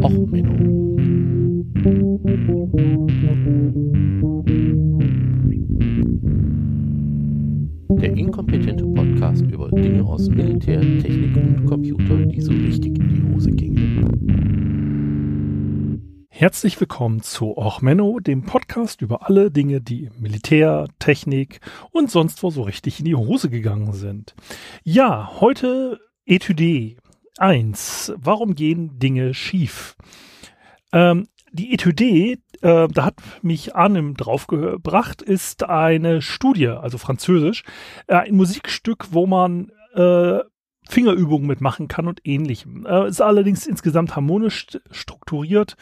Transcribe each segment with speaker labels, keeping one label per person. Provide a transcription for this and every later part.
Speaker 1: Och, Menno. Der inkompetente Podcast über Dinge aus Militär, Technik und Computer, die so richtig in die Hose gingen.
Speaker 2: Herzlich willkommen zu Och Menno, dem Podcast über alle Dinge, die im Militär, Technik und sonst wo so richtig in die Hose gegangen sind. Ja, heute Etüde 1. Warum gehen Dinge schief? Ähm, die Etüde, äh, da hat mich Arnim draufgebracht, ist eine Studie, also französisch, äh, ein Musikstück, wo man äh, Fingerübungen mitmachen kann und ähnlichem. Äh, ist allerdings insgesamt harmonisch strukturiert,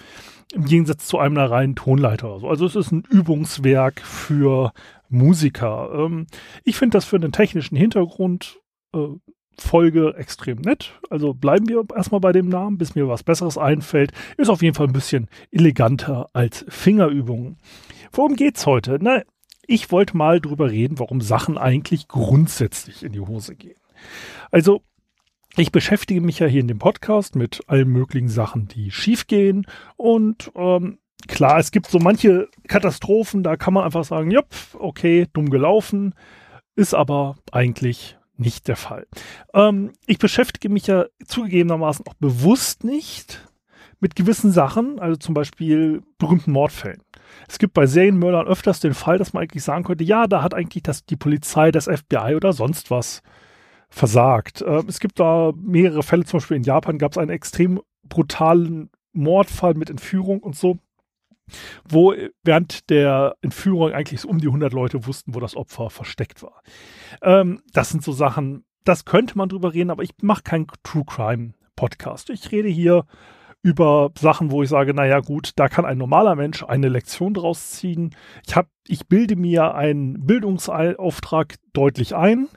Speaker 2: im Gegensatz zu einem reinen Tonleiter. Also es ist ein Übungswerk für Musiker. Ähm, ich finde das für einen technischen Hintergrund äh, Folge extrem nett. Also bleiben wir erstmal bei dem Namen, bis mir was Besseres einfällt. Ist auf jeden Fall ein bisschen eleganter als Fingerübungen. Worum geht's heute? Na, ich wollte mal drüber reden, warum Sachen eigentlich grundsätzlich in die Hose gehen. Also, ich beschäftige mich ja hier in dem Podcast mit allen möglichen Sachen, die schiefgehen und ähm, klar, es gibt so manche Katastrophen, da kann man einfach sagen, ja, okay, dumm gelaufen, ist aber eigentlich nicht der Fall. Ähm, ich beschäftige mich ja zugegebenermaßen auch bewusst nicht mit gewissen Sachen, also zum Beispiel berühmten Mordfällen. Es gibt bei Serienmördern öfters den Fall, dass man eigentlich sagen könnte, ja, da hat eigentlich das, die Polizei, das FBI oder sonst was versagt. Äh, es gibt da mehrere Fälle, zum Beispiel in Japan gab es einen extrem brutalen Mordfall mit Entführung und so wo während der Entführung eigentlich so um die 100 Leute wussten, wo das Opfer versteckt war. Ähm, das sind so Sachen, das könnte man drüber reden, aber ich mache keinen True Crime Podcast. Ich rede hier über Sachen, wo ich sage, naja gut, da kann ein normaler Mensch eine Lektion draus ziehen. Ich, hab, ich bilde mir einen Bildungsauftrag deutlich ein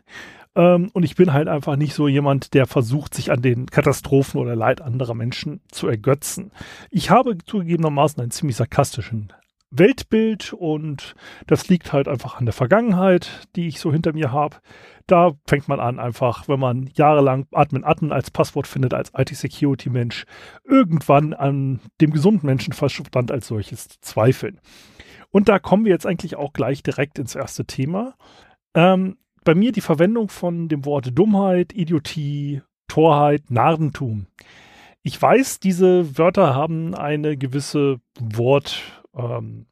Speaker 2: ähm, und ich bin halt einfach nicht so jemand, der versucht, sich an den Katastrophen oder Leid anderer Menschen zu ergötzen. Ich habe zugegebenermaßen einen ziemlich sarkastischen Weltbild und das liegt halt einfach an der Vergangenheit, die ich so hinter mir habe. Da fängt man an, einfach, wenn man jahrelang Admin Admin als Passwort findet, als IT-Security-Mensch, irgendwann an dem gesunden Menschenverstand als solches zu zweifeln. Und da kommen wir jetzt eigentlich auch gleich direkt ins erste Thema. Ähm, bei mir die Verwendung von dem Wort Dummheit, Idiotie, Torheit, Narrentum. Ich weiß, diese Wörter haben eine gewisse Wort, ähm,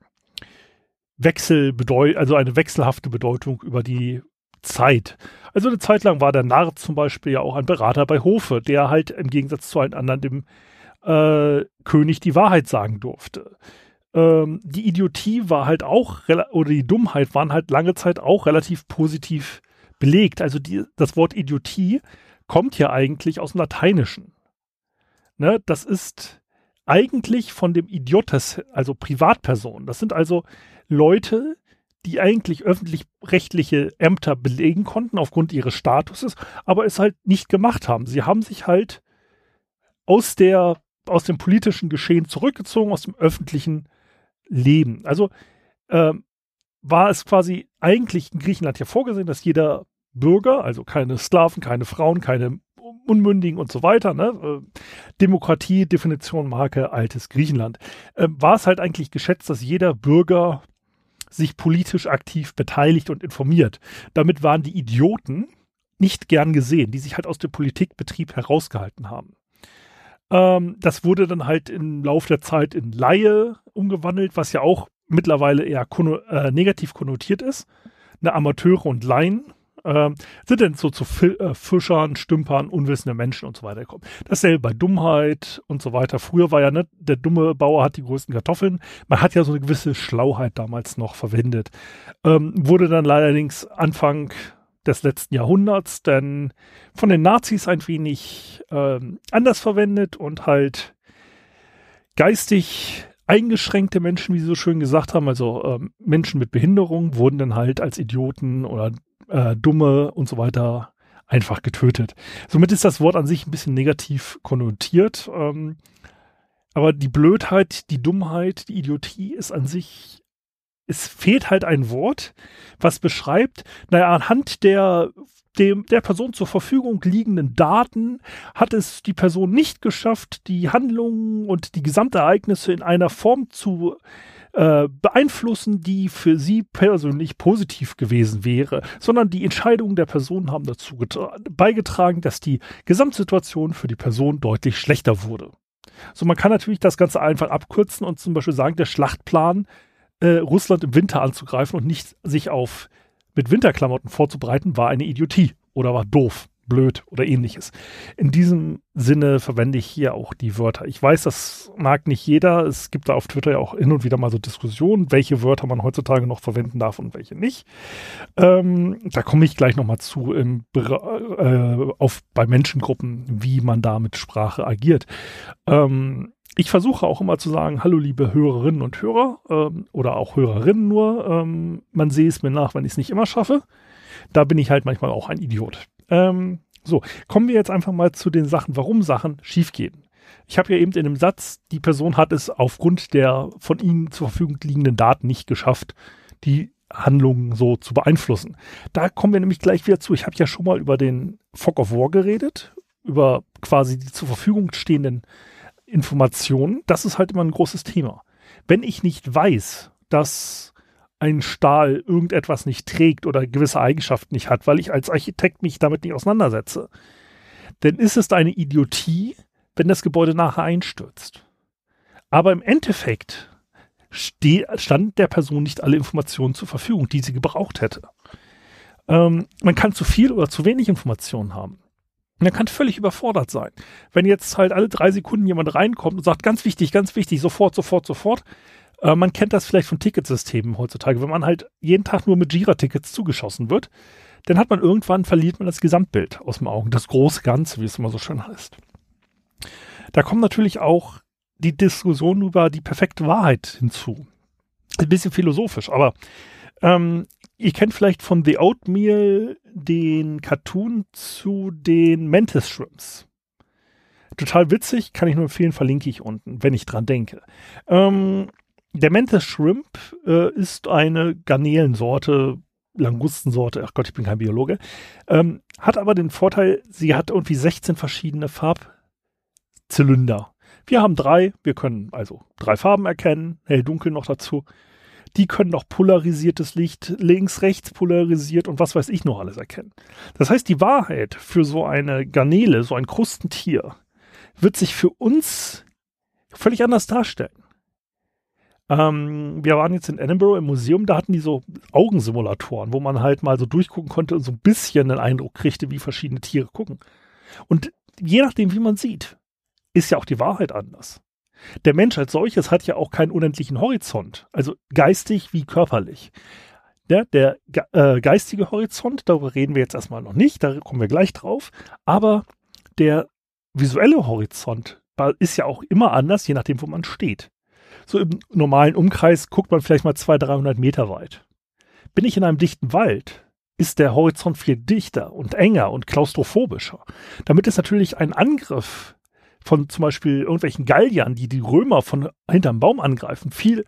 Speaker 2: also eine wechselhafte Bedeutung über die Zeit. Also eine Zeit lang war der Narr zum Beispiel ja auch ein Berater bei Hofe, der halt im Gegensatz zu allen anderen dem äh, König die Wahrheit sagen durfte ähm, die Idiotie war halt auch, oder die Dummheit waren halt lange Zeit auch relativ positiv belegt. Also die, das Wort Idiotie kommt ja eigentlich aus dem Lateinischen. Ne, das ist eigentlich von dem Idiotes, also Privatpersonen. Das sind also Leute, die eigentlich öffentlich-rechtliche Ämter belegen konnten aufgrund ihres Statuses, aber es halt nicht gemacht haben. Sie haben sich halt aus der aus dem politischen Geschehen zurückgezogen, aus dem öffentlichen leben. Also äh, war es quasi eigentlich in Griechenland ja vorgesehen, dass jeder Bürger, also keine Sklaven, keine Frauen, keine Unmündigen und so weiter, ne? Äh, Demokratie, Definition, Marke, altes Griechenland, äh, war es halt eigentlich geschätzt, dass jeder Bürger sich politisch aktiv beteiligt und informiert. Damit waren die Idioten nicht gern gesehen, die sich halt aus dem Politikbetrieb herausgehalten haben. Ähm, das wurde dann halt im Laufe der Zeit in Laie umgewandelt, was ja auch mittlerweile eher äh, negativ konnotiert ist. Eine Amateure und Laien äh, sind dann so zu Fi äh, Fischern, Stümpern, unwissende Menschen und so weiter gekommen. Dasselbe bei Dummheit und so weiter. Früher war ja nicht, der dumme Bauer hat die größten Kartoffeln. Man hat ja so eine gewisse Schlauheit damals noch verwendet. Ähm, wurde dann allerdings Anfang des letzten Jahrhunderts dann von den Nazis ein wenig ähm, anders verwendet und halt geistig eingeschränkte Menschen, wie sie so schön gesagt haben, also ähm, Menschen mit Behinderung, wurden dann halt als Idioten oder äh, Dumme und so weiter einfach getötet. Somit ist das Wort an sich ein bisschen negativ konnotiert. Ähm, aber die Blödheit, die Dummheit, die Idiotie ist an sich es fehlt halt ein Wort, was beschreibt, naja, anhand der dem, der Person zur Verfügung liegenden Daten hat es die Person nicht geschafft, die Handlungen und die Gesamtereignisse in einer Form zu äh, beeinflussen, die für sie persönlich positiv gewesen wäre, sondern die Entscheidungen der Person haben dazu beigetragen, dass die Gesamtsituation für die Person deutlich schlechter wurde. So, man kann natürlich das Ganze einfach abkürzen und zum Beispiel sagen, der Schlachtplan, äh, Russland im Winter anzugreifen und nicht sich auf mit Winterklamotten vorzubereiten, war eine Idiotie oder war doof, blöd oder ähnliches. In diesem Sinne verwende ich hier auch die Wörter. Ich weiß, das mag nicht jeder. Es gibt da auf Twitter ja auch hin und wieder mal so Diskussionen, welche Wörter man heutzutage noch verwenden darf und welche nicht. Ähm, da komme ich gleich nochmal zu im, äh, auf, bei Menschengruppen, wie man da mit Sprache agiert. Ähm, ich versuche auch immer zu sagen, hallo liebe Hörerinnen und Hörer ähm, oder auch Hörerinnen nur. Ähm, man sehe es mir nach, wenn ich es nicht immer schaffe. Da bin ich halt manchmal auch ein Idiot. Ähm, so, kommen wir jetzt einfach mal zu den Sachen, warum Sachen schiefgehen. Ich habe ja eben in dem Satz, die Person hat es aufgrund der von ihnen zur Verfügung liegenden Daten nicht geschafft, die Handlungen so zu beeinflussen. Da kommen wir nämlich gleich wieder zu. Ich habe ja schon mal über den Fog of War geredet, über quasi die zur Verfügung stehenden Informationen, das ist halt immer ein großes Thema. Wenn ich nicht weiß, dass ein Stahl irgendetwas nicht trägt oder gewisse Eigenschaften nicht hat, weil ich als Architekt mich damit nicht auseinandersetze, dann ist es eine Idiotie, wenn das Gebäude nachher einstürzt. Aber im Endeffekt stand der Person nicht alle Informationen zur Verfügung, die sie gebraucht hätte. Ähm, man kann zu viel oder zu wenig Informationen haben. Und er kann völlig überfordert sein. Wenn jetzt halt alle drei Sekunden jemand reinkommt und sagt, ganz wichtig, ganz wichtig, sofort, sofort, sofort. Äh, man kennt das vielleicht von Ticketsystemen heutzutage. Wenn man halt jeden Tag nur mit Jira-Tickets zugeschossen wird, dann hat man irgendwann, verliert man das Gesamtbild aus dem Augen. Das große Ganze, wie es immer so schön heißt. Da kommt natürlich auch die Diskussion über die perfekte Wahrheit hinzu. Ein bisschen philosophisch, aber ähm, ihr kennt vielleicht von The Oatmeal den Cartoon zu den Mantis Shrimps. Total witzig, kann ich nur empfehlen, verlinke ich unten, wenn ich dran denke. Ähm, der Mantis Shrimp äh, ist eine Garnelensorte, Langustensorte, ach Gott, ich bin kein Biologe, ähm, hat aber den Vorteil, sie hat irgendwie 16 verschiedene Farbzylinder. Wir haben drei, wir können also drei Farben erkennen, hell, dunkel noch dazu die können noch polarisiertes Licht links, rechts polarisiert und was weiß ich noch alles erkennen. Das heißt, die Wahrheit für so eine Garnele, so ein Krustentier, wird sich für uns völlig anders darstellen. Ähm, wir waren jetzt in Edinburgh im Museum, da hatten die so Augensimulatoren, wo man halt mal so durchgucken konnte und so ein bisschen den Eindruck kriegte, wie verschiedene Tiere gucken. Und je nachdem, wie man sieht, ist ja auch die Wahrheit anders. Der Mensch als solches hat ja auch keinen unendlichen Horizont, also geistig wie körperlich. Ja, der äh, geistige Horizont, darüber reden wir jetzt erstmal noch nicht, da kommen wir gleich drauf, aber der visuelle Horizont ist ja auch immer anders, je nachdem, wo man steht. So im normalen Umkreis guckt man vielleicht mal 200, 300 Meter weit. Bin ich in einem dichten Wald, ist der Horizont viel dichter und enger und klaustrophobischer. Damit ist natürlich ein Angriff von zum Beispiel irgendwelchen Galliern, die die Römer von hinterm Baum angreifen, viel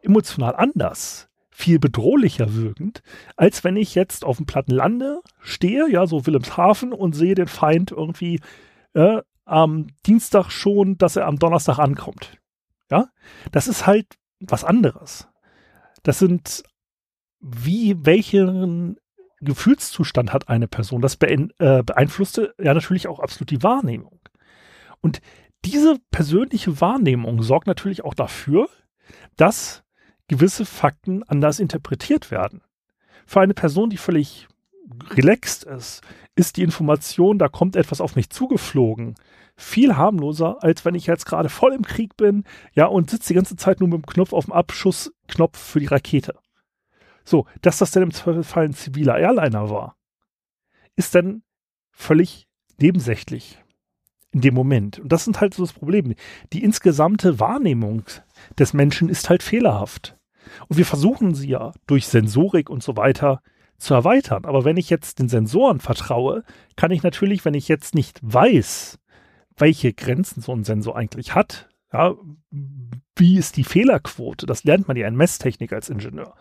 Speaker 2: emotional anders, viel bedrohlicher wirkend, als wenn ich jetzt auf dem platten Lande stehe, ja, so Wilhelmshaven und sehe den Feind irgendwie äh, am Dienstag schon, dass er am Donnerstag ankommt. Ja, das ist halt was anderes. Das sind wie welchen Gefühlszustand hat eine Person. Das äh, beeinflusste ja natürlich auch absolut die Wahrnehmung. Und diese persönliche Wahrnehmung sorgt natürlich auch dafür, dass gewisse Fakten anders interpretiert werden. Für eine Person, die völlig relaxed ist, ist die Information, da kommt etwas auf mich zugeflogen, viel harmloser, als wenn ich jetzt gerade voll im Krieg bin, ja, und sitze die ganze Zeit nur mit dem Knopf auf dem Abschussknopf für die Rakete. So, dass das denn im Zweifelsfall ein ziviler Airliner war, ist dann völlig nebensächlich in dem Moment. Und das sind halt so das Problem. Die insgesamte Wahrnehmung des Menschen ist halt fehlerhaft. Und wir versuchen sie ja durch Sensorik und so weiter zu erweitern. Aber wenn ich jetzt den Sensoren vertraue, kann ich natürlich, wenn ich jetzt nicht weiß, welche Grenzen so ein Sensor eigentlich hat, ja, wie ist die Fehlerquote? Das lernt man ja in Messtechnik als Ingenieur.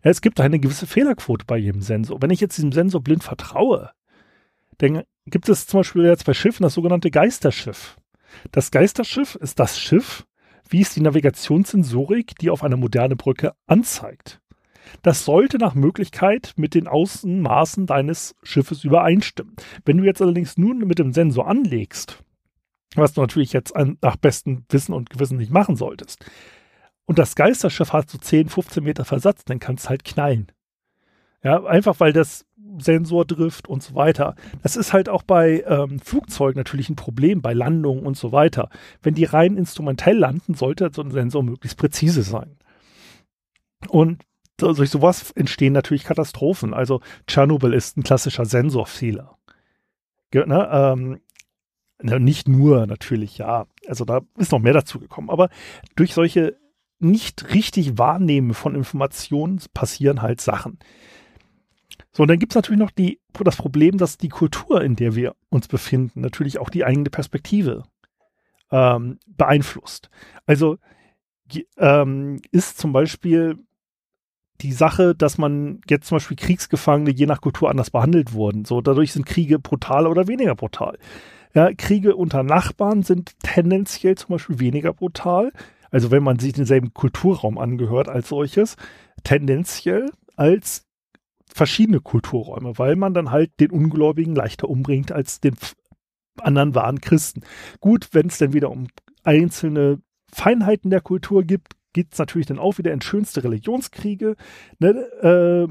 Speaker 2: Es gibt eine gewisse Fehlerquote bei jedem Sensor. Wenn ich jetzt diesem Sensor blind vertraue, Dann gibt es zum Beispiel jetzt bei Schiffen das sogenannte Geisterschiff. Das Geisterschiff ist das Schiff, wie es die Navigationssensorik, die auf eine moderne Brücke anzeigt. Das sollte nach Möglichkeit mit den Außenmaßen deines Schiffes übereinstimmen. Wenn du jetzt allerdings nur mit dem Sensor anlegst, was du natürlich jetzt an, nach bestem Wissen und Gewissen nicht machen solltest, und das Geisterschiff hat so 10, 15 Meter Versatz, dann kannst du halt knallen. Ja, einfach weil das Sensor trifft und so weiter. Das ist halt auch bei ähm, Flugzeugen natürlich ein Problem, bei Landungen und so weiter. Wenn die rein instrumentell landen, sollte so ein Sensor möglichst präzise sein. Und durch sowas entstehen natürlich Katastrophen. Also Tschernobyl ist ein klassischer Sensorfehler. Ne, ähm, nicht nur natürlich, ja. Also da ist noch mehr dazu gekommen. Aber durch solche nicht richtig Wahrnehmen von Informationen passieren halt Sachen. So, und dann gibt es natürlich noch die, das Problem, dass die Kultur, in der wir uns befinden, natürlich auch die eigene Perspektive ähm, beeinflusst. Also ähm, ist zum Beispiel die Sache, dass man jetzt zum Beispiel Kriegsgefangene je nach Kultur anders behandelt wurden. So, dadurch sind Kriege brutaler oder weniger brutal. Ja, Kriege unter Nachbarn sind tendenziell zum Beispiel weniger brutal. Also wenn man sich denselben Kulturraum angehört als solches, tendenziell als verschiedene Kulturräume, weil man dann halt den Ungläubigen leichter umbringt als den anderen wahren Christen. Gut, wenn es dann wieder um einzelne Feinheiten der Kultur gibt, geht es natürlich dann auch wieder in schönste Religionskriege, ne, äh,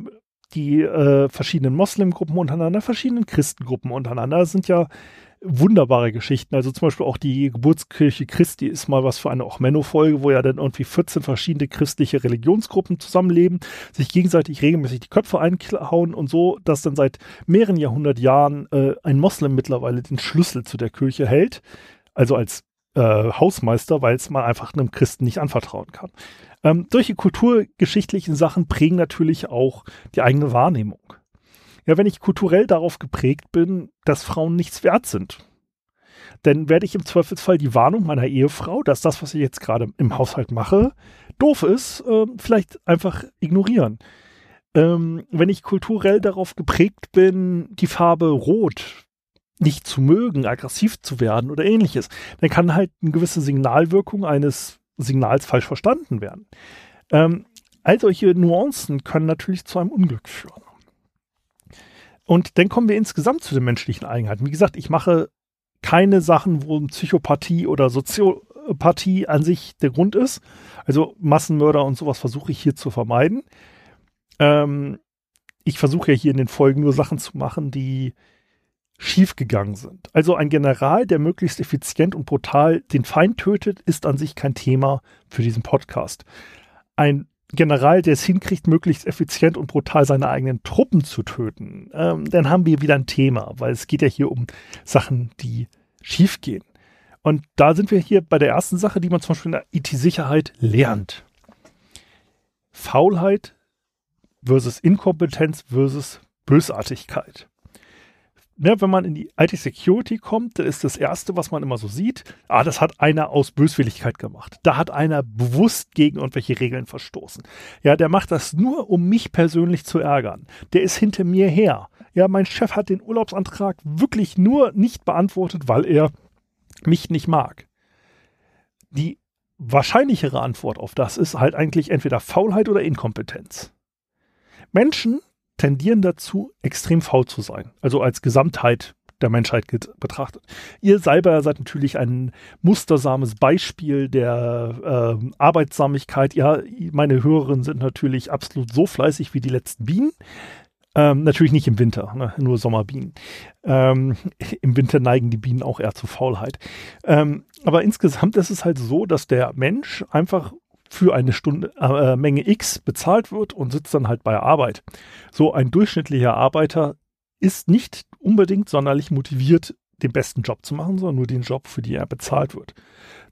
Speaker 2: die äh, verschiedenen Moslemgruppen untereinander, verschiedenen Christengruppen untereinander. Sind ja wunderbare Geschichten. Also zum Beispiel auch die Geburtskirche Christi ist mal was für eine Ochmenno-Folge, wo ja dann irgendwie 14 verschiedene christliche Religionsgruppen zusammenleben, sich gegenseitig regelmäßig die Köpfe einhauen und so, dass dann seit mehreren Jahrhundert Jahren äh, ein Moslem mittlerweile den Schlüssel zu der Kirche hält. Also als äh, Hausmeister, weil es man einfach einem Christen nicht anvertrauen kann. Ähm, solche kulturgeschichtlichen Sachen prägen natürlich auch die eigene Wahrnehmung. Ja, wenn ich kulturell darauf geprägt bin, dass Frauen nichts wert sind, dann werde ich im Zweifelsfall die Warnung meiner Ehefrau, dass das, was ich jetzt gerade im Haushalt mache, doof ist, äh, vielleicht einfach ignorieren. Ähm, wenn ich kulturell darauf geprägt bin, die Farbe Rot nicht zu mögen, aggressiv zu werden oder ähnliches, dann kann halt eine gewisse Signalwirkung eines Signals falsch verstanden werden. Ähm, all solche Nuancen können natürlich zu einem Unglück führen. Und dann kommen wir insgesamt zu den menschlichen Eigenheiten. Wie gesagt, ich mache keine Sachen, wo Psychopathie oder Soziopathie an sich der Grund ist. Also Massenmörder und sowas versuche ich hier zu vermeiden. Ähm, ich versuche ja hier in den Folgen nur Sachen zu machen, die schiefgegangen sind. Also ein General, der möglichst effizient und brutal den Feind tötet, ist an sich kein Thema für diesen Podcast. Ein General, der es hinkriegt, möglichst effizient und brutal seine eigenen Truppen zu töten, ähm, dann haben wir wieder ein Thema, weil es geht ja hier um Sachen, die schiefgehen. Und da sind wir hier bei der ersten Sache, die man zum Beispiel in der IT-Sicherheit lernt. Faulheit versus Inkompetenz versus Bösartigkeit ne, wenn man in die IT-Security kommt, dann ist das Erste, was man immer so sieht, ah, das hat einer aus Böswilligkeit gemacht. Da hat einer bewusst gegen irgendwelche Regeln verstoßen. Ja, der macht das nur, um mich persönlich zu ärgern. Der ist hinter mir her. Ja, mein Chef hat den Urlaubsantrag wirklich nur nicht beantwortet, weil er mich nicht mag. Die wahrscheinlichere Antwort auf das ist halt eigentlich entweder Faulheit oder Inkompetenz. Menschen, tendieren dazu, extrem faul zu sein. Also als Gesamtheit der Menschheit betrachtet. Ihr selber seid natürlich ein mustersames Beispiel der äh, Arbeitsamigkeit. Ja, meine Hörerinnen sind natürlich absolut so fleißig wie die letzten Bienen. Ähm, natürlich nicht im Winter, ne? nur Sommerbienen. Ähm, Im Winter neigen die Bienen auch eher zu Faulheit. Ähm, aber insgesamt ist es halt so, dass der Mensch einfach für eine Stunde äh, Menge X bezahlt wird und sitzt dann halt bei Arbeit. So ein durchschnittlicher Arbeiter ist nicht unbedingt sonderlich motiviert, den besten Job zu machen, sondern nur den Job, für den er bezahlt wird.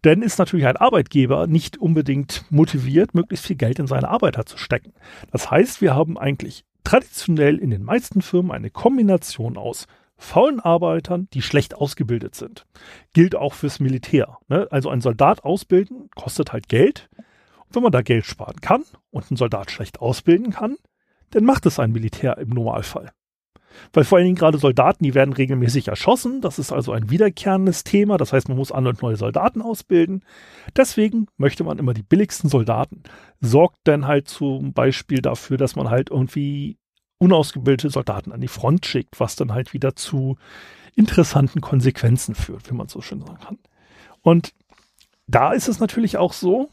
Speaker 2: Denn ist natürlich ein Arbeitgeber nicht unbedingt motiviert, möglichst viel Geld in seine Arbeiter zu stecken. Das heißt, wir haben eigentlich traditionell in den meisten Firmen eine Kombination aus faulen Arbeitern, die schlecht ausgebildet sind. Gilt auch fürs Militär. Ne? Also ein Soldat ausbilden kostet halt Geld. Wenn man da Geld sparen kann und einen Soldat schlecht ausbilden kann, dann macht es ein Militär im Normalfall. Weil vor allen Dingen gerade Soldaten, die werden regelmäßig erschossen. Das ist also ein wiederkehrendes Thema. Das heißt, man muss andere und neue Soldaten ausbilden. Deswegen möchte man immer die billigsten Soldaten. Sorgt dann halt zum Beispiel dafür, dass man halt irgendwie unausgebildete Soldaten an die Front schickt, was dann halt wieder zu interessanten Konsequenzen führt, wie man so schön sagen kann. Und da ist es natürlich auch so,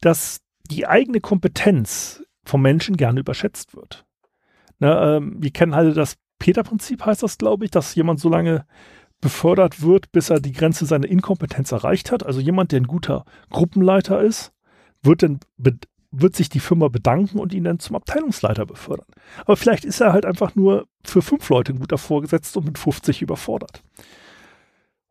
Speaker 2: dass die eigene Kompetenz vom Menschen gerne überschätzt wird. Ne, ähm, wir kennen halt das Peter-Prinzip, heißt das, glaube ich, dass jemand so lange befördert wird, bis er die Grenze seiner Inkompetenz erreicht hat. Also jemand, der ein guter Gruppenleiter ist, wird dann wird sich die Firma bedanken und ihn dann zum Abteilungsleiter befördern. Aber vielleicht ist er halt einfach nur für fünf Leute ein guter Vorgesetzter und mit 50 überfordert.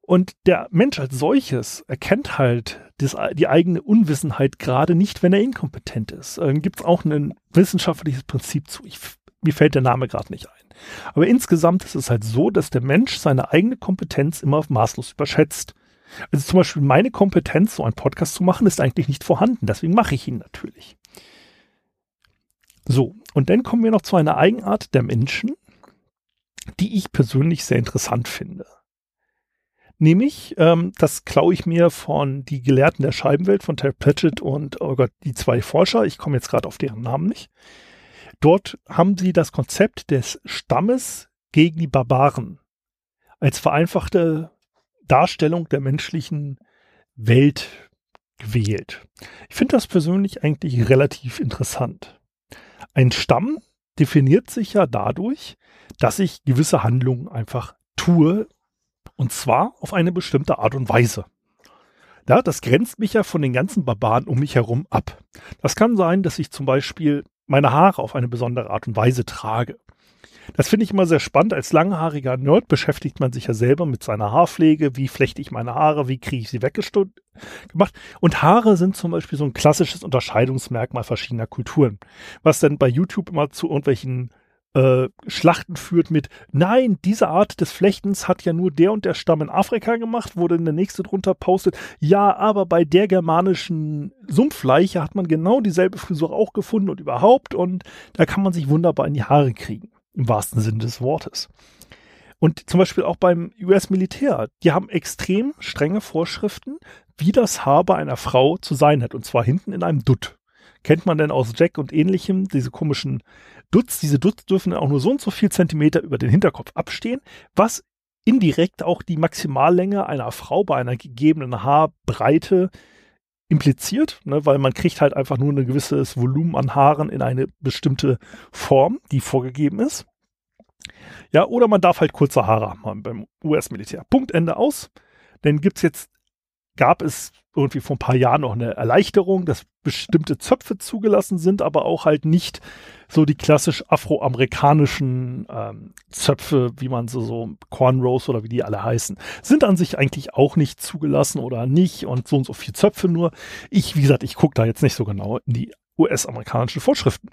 Speaker 2: Und der Mensch als solches erkennt halt das, die eigene Unwissenheit gerade nicht, wenn er inkompetent ist. Ähm, Gibt es auch ein wissenschaftliches Prinzip zu. Ich, mir fällt der Name gerade nicht ein. Aber insgesamt ist es halt so, dass der Mensch seine eigene Kompetenz immer maßlos überschätzt. Also zum Beispiel meine Kompetenz, so einen Podcast zu machen, ist eigentlich nicht vorhanden. Deswegen mache ich ihn natürlich. So, und dann kommen wir noch zu einer Eigenart der Menschen, die ich persönlich sehr interessant finde. Nämlich, ähm, das klaue ich mir von die Gelehrten der Scheibenwelt, von Terry Pratchett und oh Gott, die zwei Forscher. Ich komme jetzt gerade auf deren Namen nicht. Dort haben sie das Konzept des Stammes gegen die Barbaren als vereinfachte Darstellung der menschlichen Welt gewählt. Ich finde das persönlich eigentlich relativ interessant. Ein Stamm definiert sich ja dadurch, dass ich gewisse Handlungen einfach tue, und zwar auf eine bestimmte Art und Weise. Ja, das grenzt mich ja von den ganzen Barbaren um mich herum ab. Das kann sein, dass ich zum Beispiel meine Haare auf eine besondere Art und Weise trage. Das finde ich immer sehr spannend. Als langhaariger Nerd beschäftigt man sich ja selber mit seiner Haarpflege. Wie flechte ich meine Haare? Wie kriege ich sie weggemacht? Und Haare sind zum Beispiel so ein klassisches Unterscheidungsmerkmal verschiedener Kulturen. Was dann bei YouTube immer zu irgendwelchen äh, Schlachten führt mit, nein, diese Art des Flechtens hat ja nur der und der Stamm in Afrika gemacht, wo dann der nächste drunter postet, ja, aber bei der germanischen Sumpfleiche hat man genau dieselbe Frisur auch gefunden und überhaupt und da kann man sich wunderbar in die Haare kriegen im wahrsten Sinne des Wortes. Und zum Beispiel auch beim US-Militär, die haben extrem strenge Vorschriften, wie das Haar bei einer Frau zu sein hat. Und zwar hinten in einem Dutt. Kennt man denn aus Jack und ähnlichem, diese komischen Dutz. Diese Dutz dürfen auch nur so und so viel Zentimeter über den Hinterkopf abstehen, was indirekt auch die Maximallänge einer Frau bei einer gegebenen Haarbreite impliziert, ne, weil man kriegt halt einfach nur ein gewisses Volumen an Haaren in eine bestimmte Form, die vorgegeben ist. Ja, oder man darf halt kurze Haare haben beim US-Militär. Punkt, Ende aus. Denn gibt's jetzt, gab es irgendwie vor ein paar Jahren noch eine Erleichterung, dass bestimmte Zöpfe zugelassen sind, aber auch halt nicht so die klassisch afroamerikanischen ähm, Zöpfe, wie man so, so Cornrows oder wie die alle heißen, sind an sich eigentlich auch nicht zugelassen oder nicht und so und so viel Zöpfe nur. Ich, wie gesagt, ich gucke da jetzt nicht so genau in die US-amerikanischen Vorschriften.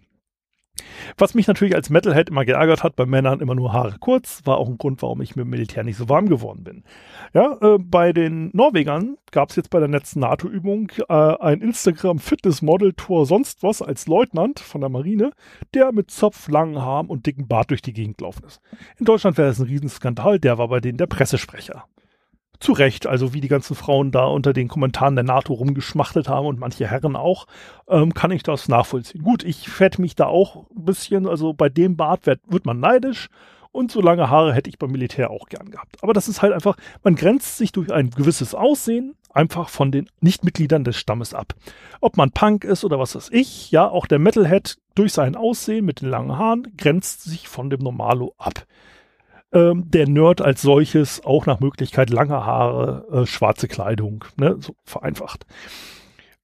Speaker 2: Was mich natürlich als Metalhead immer geärgert hat, bei Männern immer nur Haare kurz, war auch ein Grund, warum ich mit dem Militär nicht so warm geworden bin. Ja, äh, bei den Norwegern gab es jetzt bei der letzten NATO-Übung äh, ein Instagram-Fitness-Model-Tour sonst was als Leutnant von der Marine, der mit Zopf, langen Haaren und dicken Bart durch die Gegend gelaufen ist. In Deutschland wäre das ein Riesenskandal, der war bei denen der Pressesprecher zu Recht, also wie die ganzen Frauen da unter den Kommentaren der NATO rumgeschmachtet haben und manche Herren auch, ähm, kann ich das nachvollziehen. Gut, ich fette mich da auch ein bisschen, also bei dem Bart wird, wird man neidisch und so lange Haare hätte ich beim Militär auch gern gehabt. Aber das ist halt einfach, man grenzt sich durch ein gewisses Aussehen einfach von den Nichtmitgliedern des Stammes ab. Ob man Punk ist oder was weiß ich, ja, auch der Metalhead durch sein Aussehen mit den langen Haaren grenzt sich von dem Normalo ab ähm, der Nerd als solches auch nach Möglichkeit lange Haare, äh, schwarze Kleidung, ne, so vereinfacht.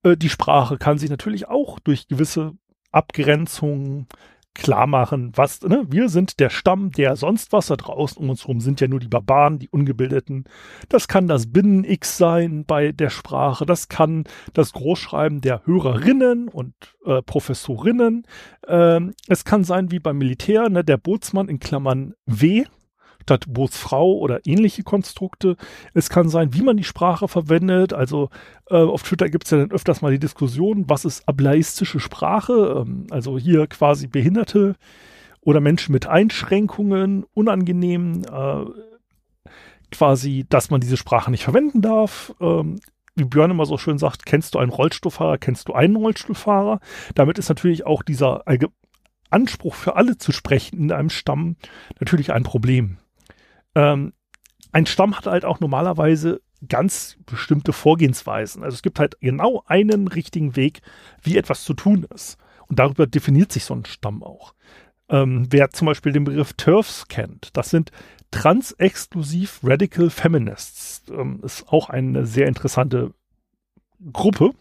Speaker 2: Äh, die Sprache kann sich natürlich auch durch gewisse Abgrenzungen klar machen, was, ne, wir sind der Stamm, der sonst was da draußen um uns herum sind ja nur die Barbaren, die Ungebildeten. Das kann das Binnen-X sein bei der Sprache, das kann das Großschreiben der Hörerinnen und äh, Professorinnen. Ähm, es kann sein wie beim Militär, ne, der Bootsmann in Klammern W, statt Bootsfrau oder ähnliche Konstrukte. Es kann sein, wie man die Sprache verwendet. Also äh, auf Twitter gibt es ja dann öfters mal die Diskussion, was ist ableistische Sprache? Ähm, also hier quasi Behinderte oder Menschen mit Einschränkungen, unangenehm, äh, quasi, dass man diese Sprache nicht verwenden darf. Ähm, wie Björn immer so schön sagt, kennst du einen Rollstuhlfahrer, kennst du einen Rollstuhlfahrer. Damit ist natürlich auch dieser Anspruch für alle zu sprechen in einem Stamm natürlich ein Problem. Ähm, ein Stamm hat halt auch normalerweise ganz bestimmte Vorgehensweisen. Also es gibt halt genau einen richtigen Weg, wie etwas zu tun ist. Und darüber definiert sich so ein Stamm auch. Ähm, wer zum Beispiel den Begriff TERFs kennt, das sind Trans-Exklusiv Radical Feminists. Ähm, ist auch eine sehr interessante Gruppe,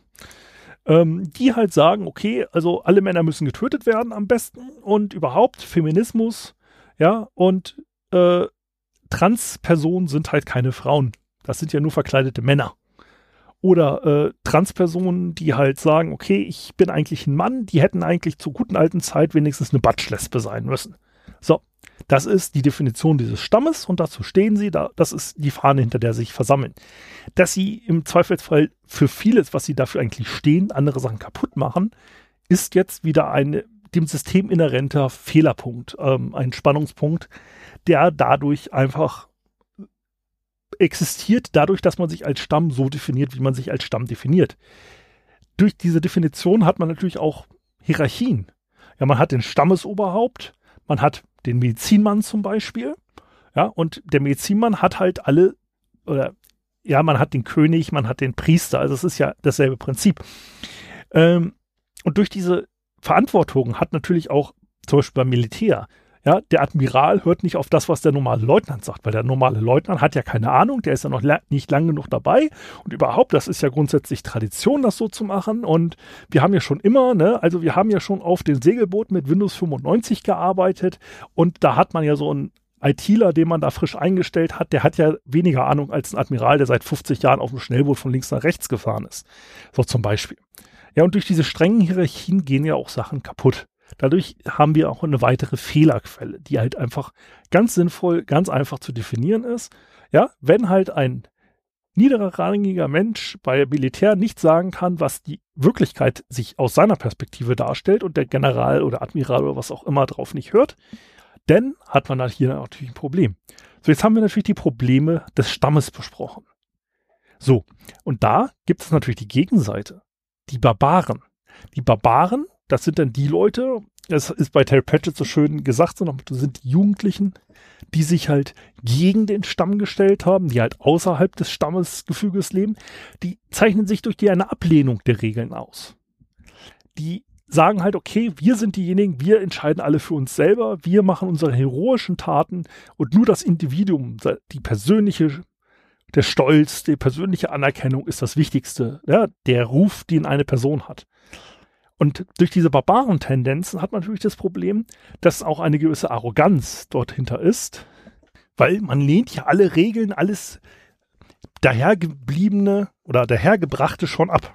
Speaker 2: ähm, die halt sagen, okay, also alle Männer müssen getötet werden am besten und überhaupt Feminismus, ja, und äh, Trans-Personen sind halt keine Frauen. Das sind ja nur verkleidete Männer. Oder äh, Transpersonen, die halt sagen, okay, ich bin eigentlich ein Mann, die hätten eigentlich zur guten alten Zeit wenigstens eine Batschlespe sein müssen. So, das ist die Definition dieses Stammes und dazu stehen sie, da, das ist die Fahne, hinter der sie sich versammeln. Dass sie im Zweifelsfall für vieles, was sie dafür eigentlich stehen, andere Sachen kaputt machen, ist jetzt wieder ein dem System inhärenter Fehlerpunkt, ähm, ein Spannungspunkt, der dadurch einfach existiert dadurch, dass man sich als Stamm so definiert, wie man sich als Stamm definiert. Durch diese Definition hat man natürlich auch Hierarchien. Ja, man hat den Stammesoberhaupt, man hat den Medizinmann zum Beispiel, ja, und der Medizinmann hat halt alle, oder ja, man hat den König, man hat den Priester, also es ist ja dasselbe Prinzip. Ähm, und durch diese Verantwortung hat natürlich auch zum Beispiel beim Militär ja, der Admiral hört nicht auf das, was der normale Leutnant sagt, weil der normale Leutnant hat ja keine Ahnung, der ist ja noch la nicht lang genug dabei. Und überhaupt, das ist ja grundsätzlich Tradition, das so zu machen. Und wir haben ja schon immer, ne, also wir haben ja schon auf den Segelboot mit Windows 95 gearbeitet und da hat man ja so einen ITler, den man da frisch eingestellt hat, der hat ja weniger Ahnung als ein Admiral, der seit 50 Jahren auf dem Schnellboot von links nach rechts gefahren ist. So zum Beispiel. Ja, und durch diese strengen Hierarchien gehen ja auch Sachen kaputt. Dadurch haben wir auch eine weitere Fehlerquelle, die halt einfach ganz sinnvoll, ganz einfach zu definieren ist. Ja, wenn halt ein niederrangiger Mensch bei Militär nicht sagen kann, was die Wirklichkeit sich aus seiner Perspektive darstellt und der General oder Admiral oder was auch immer drauf nicht hört, dann hat man halt hier natürlich ein Problem. So, jetzt haben wir natürlich die Probleme des Stammes besprochen. So, und da gibt es natürlich die Gegenseite, die Barbaren. Die Barbaren das sind dann die Leute, das ist bei Terry Pratchett so schön gesagt, so das sind die Jugendlichen, die sich halt gegen den Stamm gestellt haben, die halt außerhalb des Stammesgefüges leben, die zeichnen sich durch die eine Ablehnung der Regeln aus. Die sagen halt, okay, wir sind diejenigen, wir entscheiden alle für uns selber, wir machen unsere heroischen Taten und nur das Individuum, die persönliche, der Stolz, die persönliche Anerkennung ist das Wichtigste, ja, der Ruf, den eine Person hat. Und durch diese Barbaren-Tendenzen hat man natürlich das Problem, dass auch eine gewisse Arroganz dort hinter ist, weil man lehnt ja alle Regeln, alles dahergebliebene oder dahergebrachte schon ab.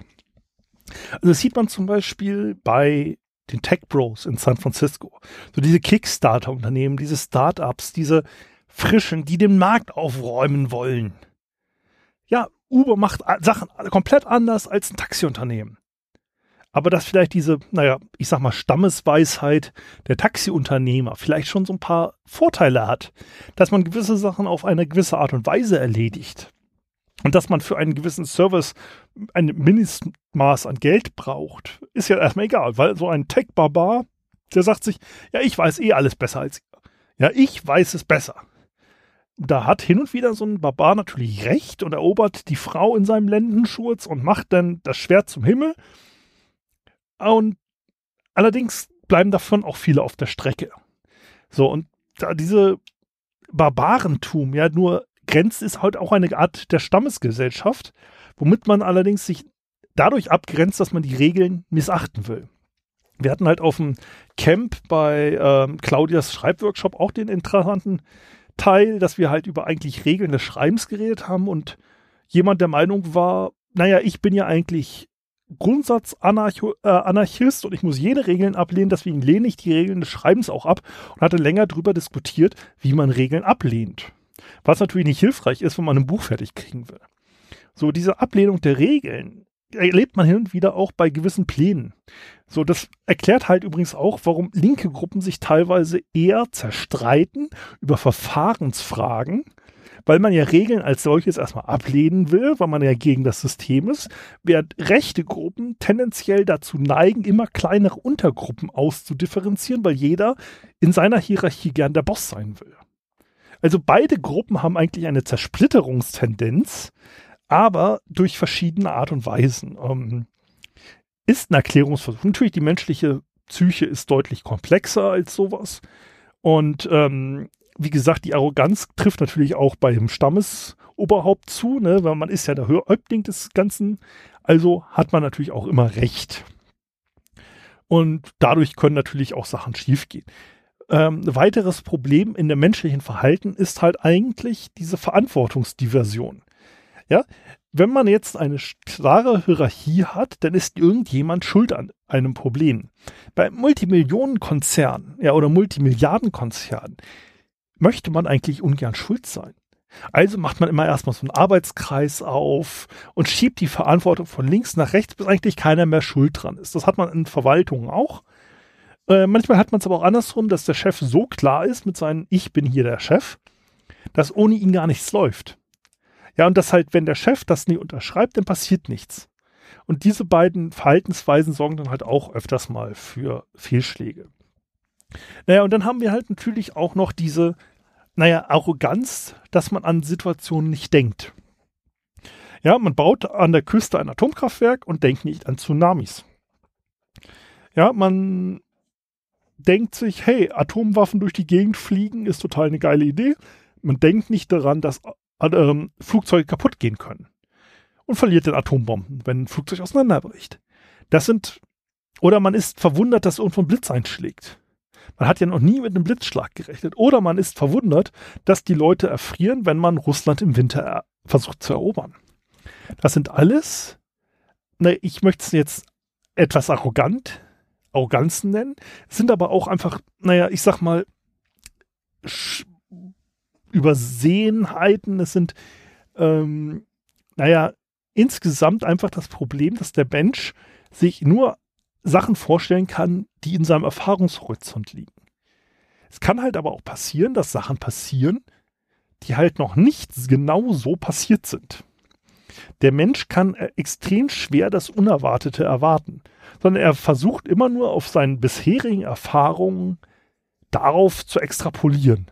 Speaker 2: Also das sieht man zum Beispiel bei den Tech Bros in San Francisco. So diese Kickstarter-Unternehmen, diese Startups, diese Frischen, die den Markt aufräumen wollen. Ja, Uber macht Sachen komplett anders als ein Taxiunternehmen aber dass vielleicht diese, naja, ich sag mal, Stammesweisheit der Taxiunternehmer vielleicht schon so ein paar Vorteile hat, dass man gewisse Sachen auf eine gewisse Art und Weise erledigt und dass man für einen gewissen Service ein Mindestmaß an Geld braucht, ist ja erstmal egal, weil so ein Tech-Barbar, der sagt sich, ja, ich weiß eh alles besser als ihr. Ja, ich weiß es besser. Da hat hin und wieder so ein Barbar natürlich recht und erobert die Frau in seinem Lendenschurz und macht dann das Schwert zum Himmel und allerdings bleiben davon auch viele auf der Strecke. So, und da diese Barbarentum ja nur grenzt, ist halt auch eine Art der Stammesgesellschaft, womit man allerdings sich dadurch abgrenzt, dass man die Regeln missachten will. Wir hatten halt auf dem Camp bei ähm, Claudias Schreibworkshop auch den interessanten Teil, dass wir halt über eigentlich Regeln des Schreibens geredet haben und jemand der Meinung war, naja, ich bin ja eigentlich Grundsatz Anarcho, äh, und ich muss jede Regeln ablehnen, deswegen lehne ich die Regeln des Schreibens auch ab und hatte länger darüber diskutiert, wie man Regeln ablehnt. Was natürlich nicht hilfreich ist, wenn man ein Buch fertig kriegen will. So, diese Ablehnung der Regeln erlebt man hin und wieder auch bei gewissen Plänen. So, das erklärt halt übrigens auch, warum linke Gruppen sich teilweise eher zerstreiten über Verfahrensfragen, weil man ja Regeln als solches erstmal ablehnen will, weil man ja gegen das System ist, während rechte Gruppen tendenziell dazu neigen, immer kleinere Untergruppen auszudifferenzieren, weil jeder in seiner Hierarchie gern der Boss sein will. Also beide Gruppen haben eigentlich eine Zersplitterungstendenz, aber durch verschiedene Art und Weisen. Ähm, ist ein Erklärungsversuch. Natürlich, die menschliche Psyche ist deutlich komplexer als sowas. Und ähm, wie gesagt, die Arroganz trifft natürlich auch bei dem Stammesoberhaupt zu, ne? weil man ist ja der Häuptling des Ganzen. Also hat man natürlich auch immer Recht. Und dadurch können natürlich auch Sachen schiefgehen. Ähm, ein weiteres Problem in dem menschlichen Verhalten ist halt eigentlich diese Verantwortungsdiversion. Ja, wenn man jetzt eine klare Hierarchie hat, dann ist irgendjemand schuld an einem Problem. Bei Multimillionenkonzernen, ja, oder Multimilliardenkonzernen möchte man eigentlich ungern schuld sein. Also macht man immer erstmal so einen Arbeitskreis auf und schiebt die Verantwortung von links nach rechts, bis eigentlich keiner mehr schuld dran ist. Das hat man in Verwaltungen auch. Äh, manchmal hat man es aber auch andersrum, dass der Chef so klar ist mit seinem Ich bin hier der Chef, dass ohne ihn gar nichts läuft. Ja, und dass halt, wenn der Chef das nie unterschreibt, dann passiert nichts. Und diese beiden Verhaltensweisen sorgen dann halt auch öfters mal für Fehlschläge. Naja, und dann haben wir halt natürlich auch noch diese, naja, Arroganz, dass man an Situationen nicht denkt. Ja, man baut an der Küste ein Atomkraftwerk und denkt nicht an Tsunamis. Ja, man denkt sich, hey, Atomwaffen durch die Gegend fliegen ist total eine geile Idee. Man denkt nicht daran, dass äh, Flugzeuge kaputt gehen können. Und verliert den Atombomben, wenn ein Flugzeug auseinanderbricht. Das sind, oder man ist verwundert, dass irgendwo ein Blitz einschlägt. Man hat ja noch nie mit einem Blitzschlag gerechnet. Oder man ist verwundert, dass die Leute erfrieren, wenn man Russland im Winter versucht zu erobern. Das sind alles, ne, ich möchte es jetzt etwas arrogant Arroganzen nennen, sind aber auch einfach, naja, ich sag mal, Übersehenheiten. Es sind, ähm, naja, insgesamt einfach das Problem, dass der Mensch sich nur Sachen vorstellen kann, die in seinem Erfahrungshorizont liegen. Es kann halt aber auch passieren, dass Sachen passieren, die halt noch nicht genau so passiert sind. Der Mensch kann äh, extrem schwer das Unerwartete erwarten, sondern er versucht immer nur auf seinen bisherigen Erfahrungen darauf zu extrapolieren.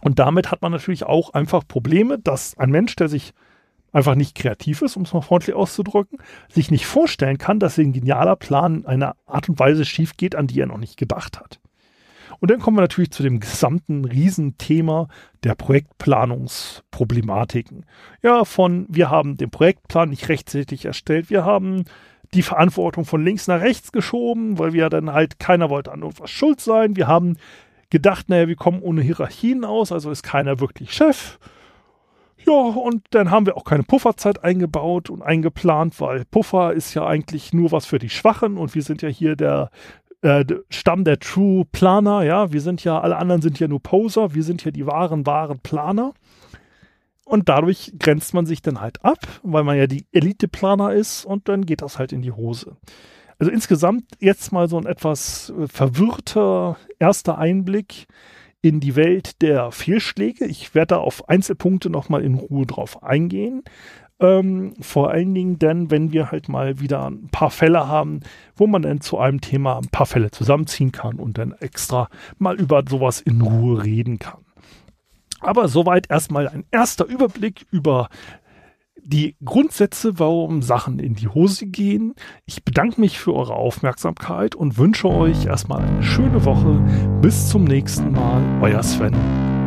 Speaker 2: Und damit hat man natürlich auch einfach Probleme, dass ein Mensch, der sich einfach nicht kreativ ist, um es mal freundlich auszudrücken, sich nicht vorstellen kann, dass ein genialer Plan in einer Art und Weise schief geht, an die er noch nicht gedacht hat. Und dann kommen wir natürlich zu dem gesamten Riesenthema der Projektplanungsproblematiken. Ja, von wir haben den Projektplan nicht rechtzeitig erstellt, wir haben die Verantwortung von links nach rechts geschoben, weil wir dann halt, keiner wollte an irgendwas schuld sein. Wir haben gedacht, naja, wir kommen ohne Hierarchien aus, also ist keiner wirklich Chef. Ja, und dann haben wir auch keine Pufferzeit eingebaut und eingeplant, weil Puffer ist ja eigentlich nur was für die Schwachen und wir sind ja hier der äh, Stamm der True Planer, ja, wir sind ja, alle anderen sind ja nur Poser, wir sind ja die wahren, wahren Planer. Und dadurch grenzt man sich dann halt ab, weil man ja die Elite-Planer ist und dann geht das halt in die Hose. Also insgesamt jetzt mal so ein etwas äh, verwirrter erster Einblick in die Welt der Fehlschläge. Ich werde da auf Einzelpunkte nochmal in Ruhe drauf eingehen. Ähm, vor allen Dingen dann, wenn wir halt mal wieder ein paar Fälle haben, wo man dann zu einem Thema ein paar Fälle zusammenziehen kann und dann extra mal über sowas in Ruhe reden kann. Aber soweit erstmal ein erster Überblick über die Grundsätze, warum Sachen in die Hose gehen. Ich bedanke mich für eure Aufmerksamkeit und wünsche euch erstmal eine schöne Woche. Bis zum nächsten Mal, euer Sven.